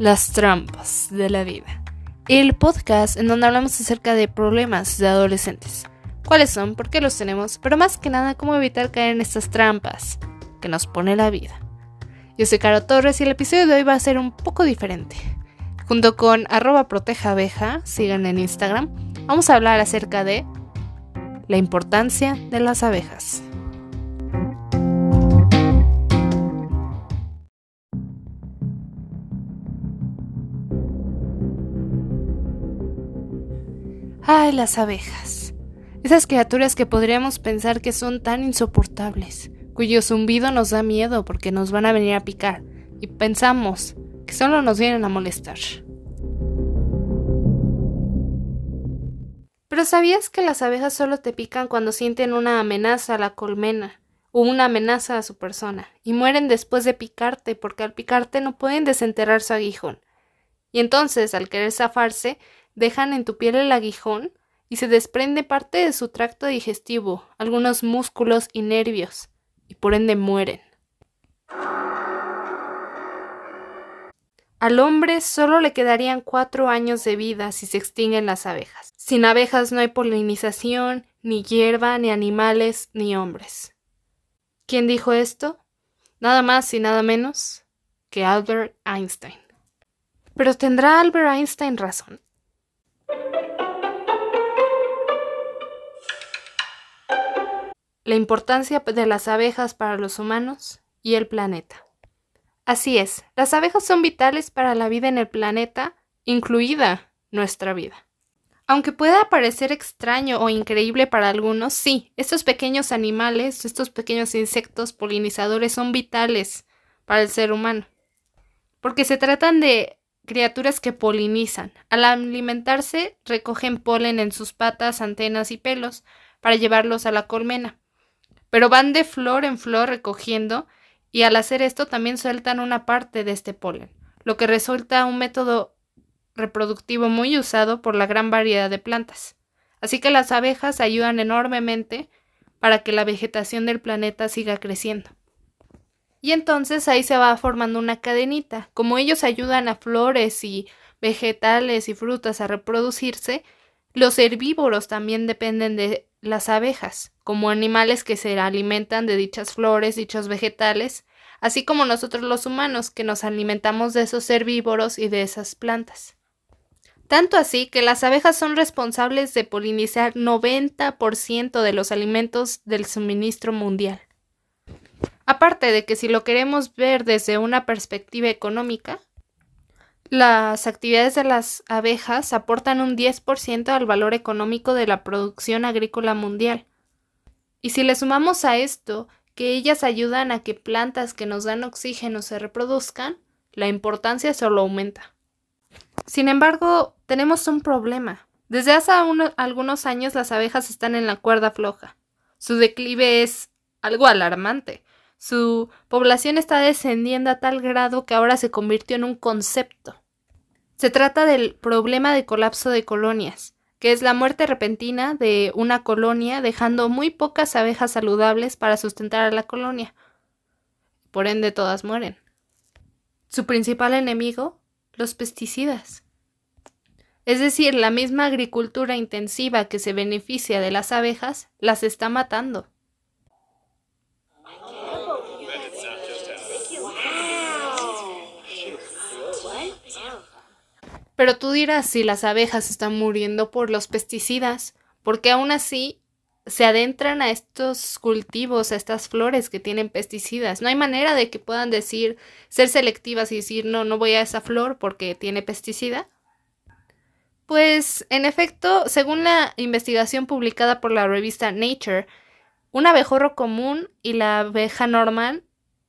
Las trampas de la vida, el podcast en donde hablamos acerca de problemas de adolescentes. ¿Cuáles son? ¿Por qué los tenemos? Pero más que nada, cómo evitar caer en estas trampas que nos pone la vida. Yo soy Caro Torres y el episodio de hoy va a ser un poco diferente. Junto con arroba protejabeja, sigan en Instagram, vamos a hablar acerca de la importancia de las abejas. Ay, las abejas. Esas criaturas que podríamos pensar que son tan insoportables, cuyo zumbido nos da miedo porque nos van a venir a picar, y pensamos que solo nos vienen a molestar. Pero ¿sabías que las abejas solo te pican cuando sienten una amenaza a la colmena o una amenaza a su persona y mueren después de picarte porque al picarte no pueden desenterrar su aguijón? Y entonces, al querer zafarse, dejan en tu piel el aguijón y se desprende parte de su tracto digestivo, algunos músculos y nervios, y por ende mueren. Al hombre solo le quedarían cuatro años de vida si se extinguen las abejas. Sin abejas no hay polinización, ni hierba, ni animales, ni hombres. ¿Quién dijo esto? Nada más y nada menos que Albert Einstein. Pero ¿tendrá Albert Einstein razón? La importancia de las abejas para los humanos y el planeta. Así es, las abejas son vitales para la vida en el planeta, incluida nuestra vida. Aunque pueda parecer extraño o increíble para algunos, sí, estos pequeños animales, estos pequeños insectos polinizadores son vitales para el ser humano, porque se tratan de criaturas que polinizan. Al alimentarse, recogen polen en sus patas, antenas y pelos para llevarlos a la colmena pero van de flor en flor recogiendo y al hacer esto también sueltan una parte de este polen, lo que resulta un método reproductivo muy usado por la gran variedad de plantas. Así que las abejas ayudan enormemente para que la vegetación del planeta siga creciendo. Y entonces ahí se va formando una cadenita. Como ellos ayudan a flores y vegetales y frutas a reproducirse, los herbívoros también dependen de las abejas, como animales que se alimentan de dichas flores, dichos vegetales, así como nosotros los humanos que nos alimentamos de esos herbívoros y de esas plantas. Tanto así que las abejas son responsables de polinizar 90% de los alimentos del suministro mundial. Aparte de que si lo queremos ver desde una perspectiva económica, las actividades de las abejas aportan un 10% al valor económico de la producción agrícola mundial. Y si le sumamos a esto que ellas ayudan a que plantas que nos dan oxígeno se reproduzcan, la importancia solo aumenta. Sin embargo, tenemos un problema. Desde hace algunos años las abejas están en la cuerda floja. Su declive es algo alarmante. Su población está descendiendo a tal grado que ahora se convirtió en un concepto. Se trata del problema de colapso de colonias, que es la muerte repentina de una colonia dejando muy pocas abejas saludables para sustentar a la colonia. Por ende, todas mueren. Su principal enemigo, los pesticidas. Es decir, la misma agricultura intensiva que se beneficia de las abejas las está matando. Pero tú dirás si las abejas están muriendo por los pesticidas, porque aún así se adentran a estos cultivos, a estas flores que tienen pesticidas. No hay manera de que puedan decir, ser selectivas y decir, no, no voy a esa flor porque tiene pesticida. Pues, en efecto, según la investigación publicada por la revista Nature, un abejorro común y la abeja normal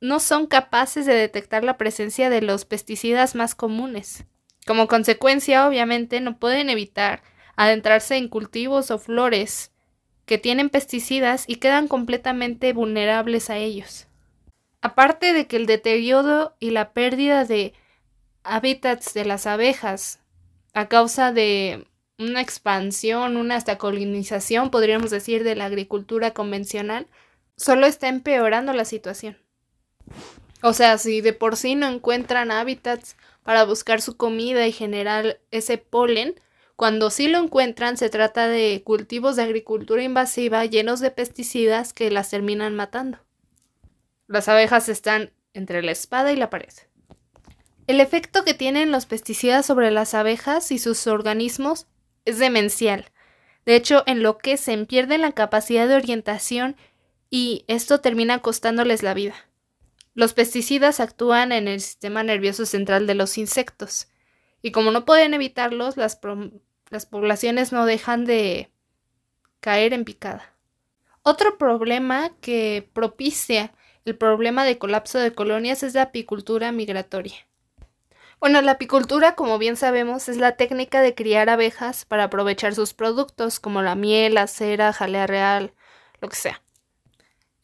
no son capaces de detectar la presencia de los pesticidas más comunes. Como consecuencia, obviamente, no pueden evitar adentrarse en cultivos o flores que tienen pesticidas y quedan completamente vulnerables a ellos. Aparte de que el deterioro y la pérdida de hábitats de las abejas a causa de una expansión, una hasta colonización, podríamos decir, de la agricultura convencional, solo está empeorando la situación. O sea, si de por sí no encuentran hábitats para buscar su comida y generar ese polen, cuando sí lo encuentran se trata de cultivos de agricultura invasiva llenos de pesticidas que las terminan matando. Las abejas están entre la espada y la pared. El efecto que tienen los pesticidas sobre las abejas y sus organismos es demencial. De hecho, enloquecen, pierden la capacidad de orientación y esto termina costándoles la vida. Los pesticidas actúan en el sistema nervioso central de los insectos y como no pueden evitarlos, las, poblaciones no dejan de caer en picada. Otro problema que propicia el problema de colapso de colonias es la apicultura migratoria. Bueno, la apicultura, como bien sabemos, es la técnica de criar abejas para aprovechar sus productos, como la miel, la cera, jalea real, lo que sea.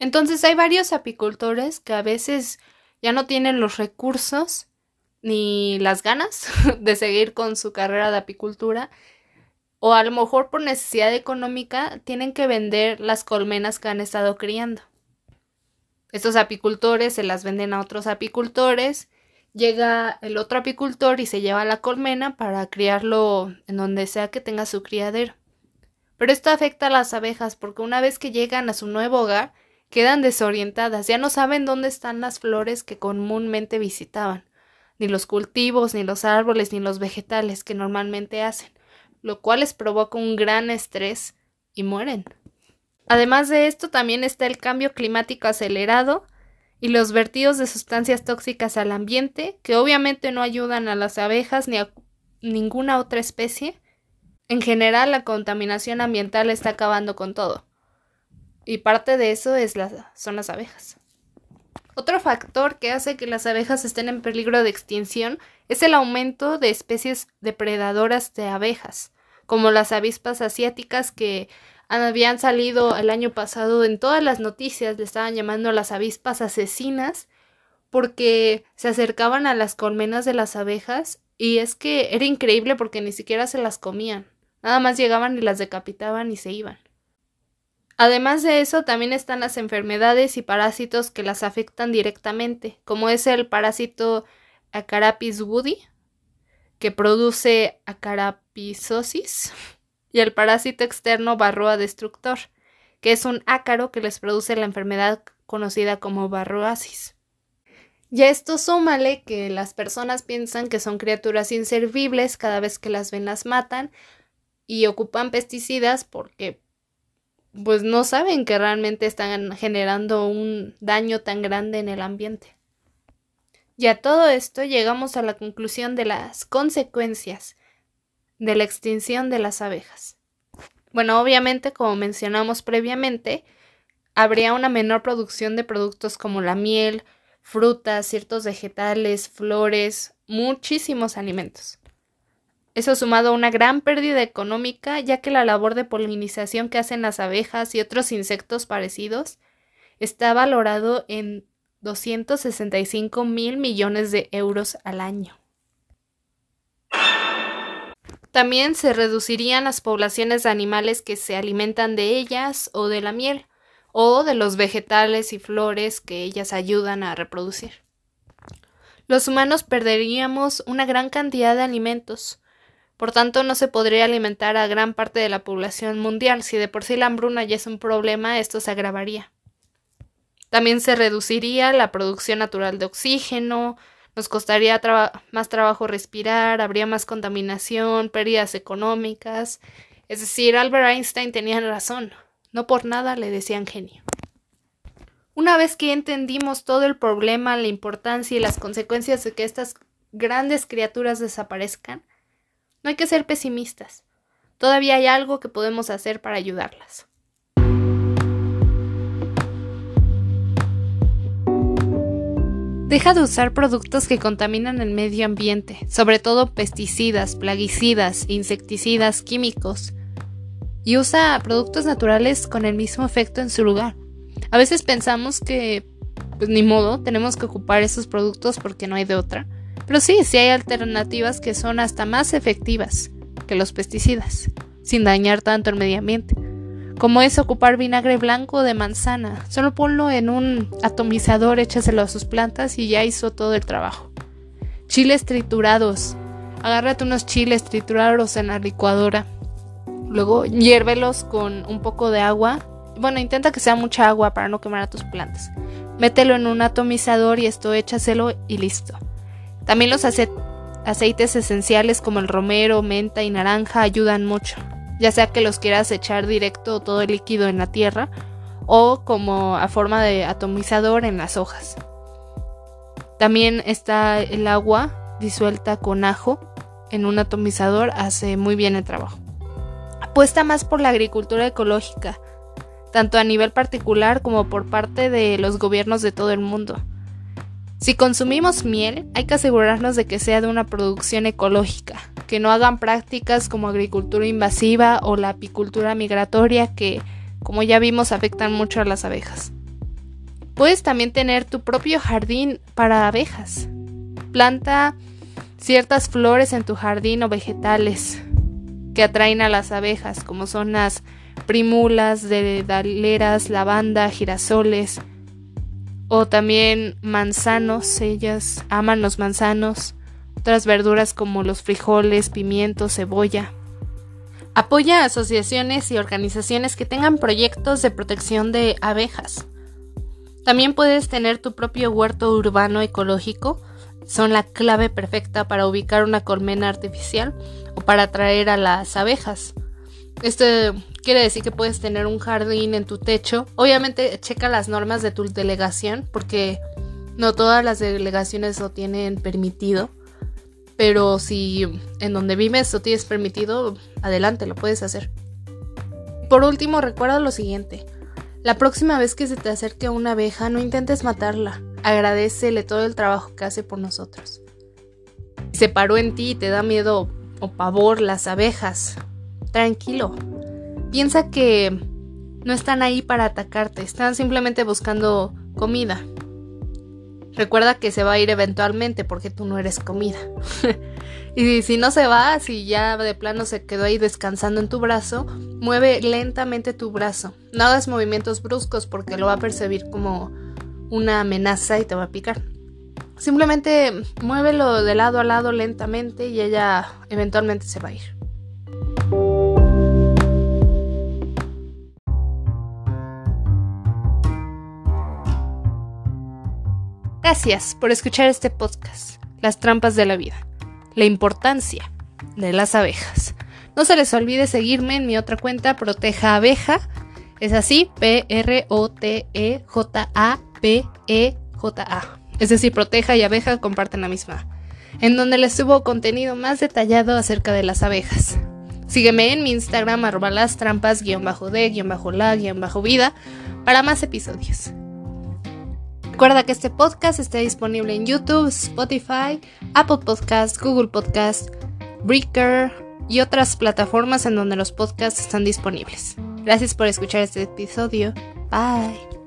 Entonces hay varios apicultores que a veces ya no tienen los recursos ni las ganas de seguir con su carrera de apicultura o a lo mejor por necesidad económica tienen que vender las colmenas que han estado criando. Estos apicultores se las venden a otros apicultores llega el otro apicultor y se lleva la colmena para criarlo en donde sea que tenga su criadero. Pero esto afecta a las abejas porque una vez que llegan a su nuevo hogar, quedan desorientadas, ya no saben dónde están las flores que comúnmente visitaban, ni los cultivos, ni los árboles, ni los vegetales que normalmente hacen, lo cual les provoca un gran estrés y mueren. Además de esto, también está el cambio climático acelerado, y los vertidos de sustancias tóxicas al ambiente, que obviamente no ayudan a las abejas ni a ninguna otra especie. En general, la contaminación ambiental está acabando con todo. Y parte de eso es son las abejas. Otro factor que hace que las abejas estén en peligro de extinción es el aumento de especies depredadoras de abejas, como las avispas asiáticas que habían salido el año pasado en todas las noticias, le estaban llamando las avispas asesinas porque se acercaban a las colmenas de las abejas y es que era increíble porque ni siquiera se las comían, nada más llegaban y las decapitaban y se iban. Además de eso, también están las enfermedades y parásitos que las afectan directamente, como es el parásito Acarapis woody, que produce acarapisosis, y el parásito externo barroa destructor, que es un ácaro que les produce la enfermedad conocida como barroasis. Y a esto súmale que las personas piensan que son criaturas inservibles cada vez que las ven las matan y ocupan pesticidas porque pues no saben que realmente están generando un daño tan grande en el ambiente. Y a todo esto llegamos a la conclusión de las consecuencias de la extinción de las abejas. Bueno, obviamente, como mencionamos previamente, habría una menor producción de productos como la miel, frutas, ciertos vegetales, flores, muchísimos alimentos. Eso sumado a una gran pérdida económica, ya que la labor de polinización que hacen las abejas y otros insectos parecidos está valorado en 265 mil millones de euros al año. También se reducirían las poblaciones de animales que se alimentan de ellas o de la miel, o de los vegetales y flores que ellas ayudan a reproducir. Los humanos perderíamos una gran cantidad de alimentos, por tanto no se podría alimentar a gran parte de la población mundial. Si de por sí la hambruna ya es un problema, esto se agravaría. También se reduciría la producción natural de oxígeno, nos costaría más trabajo respirar, habría más contaminación, pérdidas económicas. Es decir, Albert Einstein tenía razón, no por nada le decían genio. Una vez que entendimos todo el problema, la importancia y las consecuencias de que estas grandes criaturas desaparezcan, no hay que ser pesimistas. Todavía hay algo que podemos hacer para ayudarlas. Deja de usar productos que contaminan el medio ambiente, sobre todo pesticidas, plaguicidas, insecticidas, químicos, y usa productos naturales con el mismo efecto en su lugar. A veces pensamos que, pues ni modo, tenemos que ocupar esos productos porque no hay de otra. Pero sí, sí hay alternativas que son hasta más efectivas que los pesticidas, sin dañar tanto el medio ambiente. Como es ocupar vinagre blanco de manzana. Solo ponlo en un atomizador, échaselo a sus plantas y ya hizo todo el trabajo. Chiles triturados. Agárrate unos chiles triturados en la licuadora. Luego hiérvelos con un poco de agua. Bueno, intenta que sea mucha agua para no quemar a tus plantas. Mételo en un atomizador y esto échaselo y listo. También los aceites esenciales como el romero, menta y naranja ayudan mucho ya sea que los quieras echar directo todo el líquido en la tierra o como a forma de atomizador en las hojas. También está el agua disuelta con ajo en un atomizador, hace muy bien el trabajo. Apuesta más por la agricultura ecológica, tanto a nivel particular como por parte de los gobiernos de todo el mundo. Si consumimos miel, hay que asegurarnos de que sea de una producción ecológica, que no hagan prácticas como agricultura invasiva o la apicultura migratoria que, como ya vimos, afectan mucho a las abejas. Puedes también tener tu propio jardín para abejas. Planta ciertas flores en tu jardín o vegetales que atraen a las abejas, como son las primulas, dedaleras, lavanda, girasoles, o también manzanos, ellas aman los manzanos, otras verduras como los frijoles, pimientos, cebolla. Apoya asociaciones y organizaciones que tengan proyectos de protección de abejas. También puedes tener tu propio huerto urbano ecológico. Son la clave perfecta para ubicar una colmena artificial o para atraer a las abejas. Esto quiere decir que puedes tener un jardín en tu techo. Obviamente checa las normas de tu delegación porque no todas las delegaciones lo tienen permitido. Pero si en donde vives lo tienes permitido, adelante, lo puedes hacer. Por último, recuerda lo siguiente. La próxima vez que se te acerque una abeja, no intentes matarla. Agradecele todo el trabajo que hace por nosotros. Se paró en ti y te da miedo o pavor las abejas, tranquilo. Piensa que no están ahí para atacarte, están simplemente buscando comida. Recuerda que se va a ir eventualmente porque tú no eres comida. y si no se va, si ya de plano se quedó ahí descansando en tu brazo, mueve lentamente tu brazo. No hagas movimientos bruscos porque lo va a percibir como una amenaza y te va a picar. Simplemente muévelo de lado a lado lentamente y ella eventualmente se va a ir. Gracias por escuchar este podcast, Las trampas de la vida, la importancia de las abejas. No se les olvide seguirme en mi otra cuenta, Proteja Abeja. Es así, P-R-O-T-E-J-A-P-E-J-A. Es decir, Proteja y Abeja comparten la misma. En donde les subo contenido más detallado acerca de las abejas. Sígueme en mi Instagram, arroba las trampas, guion bajo de, guion bajo la, guion bajo vida, para más episodios. Recuerda que este podcast está disponible en YouTube, Spotify, Apple Podcasts, Google Podcasts, Breaker y otras plataformas en donde los podcasts están disponibles. Gracias por escuchar este episodio. Bye.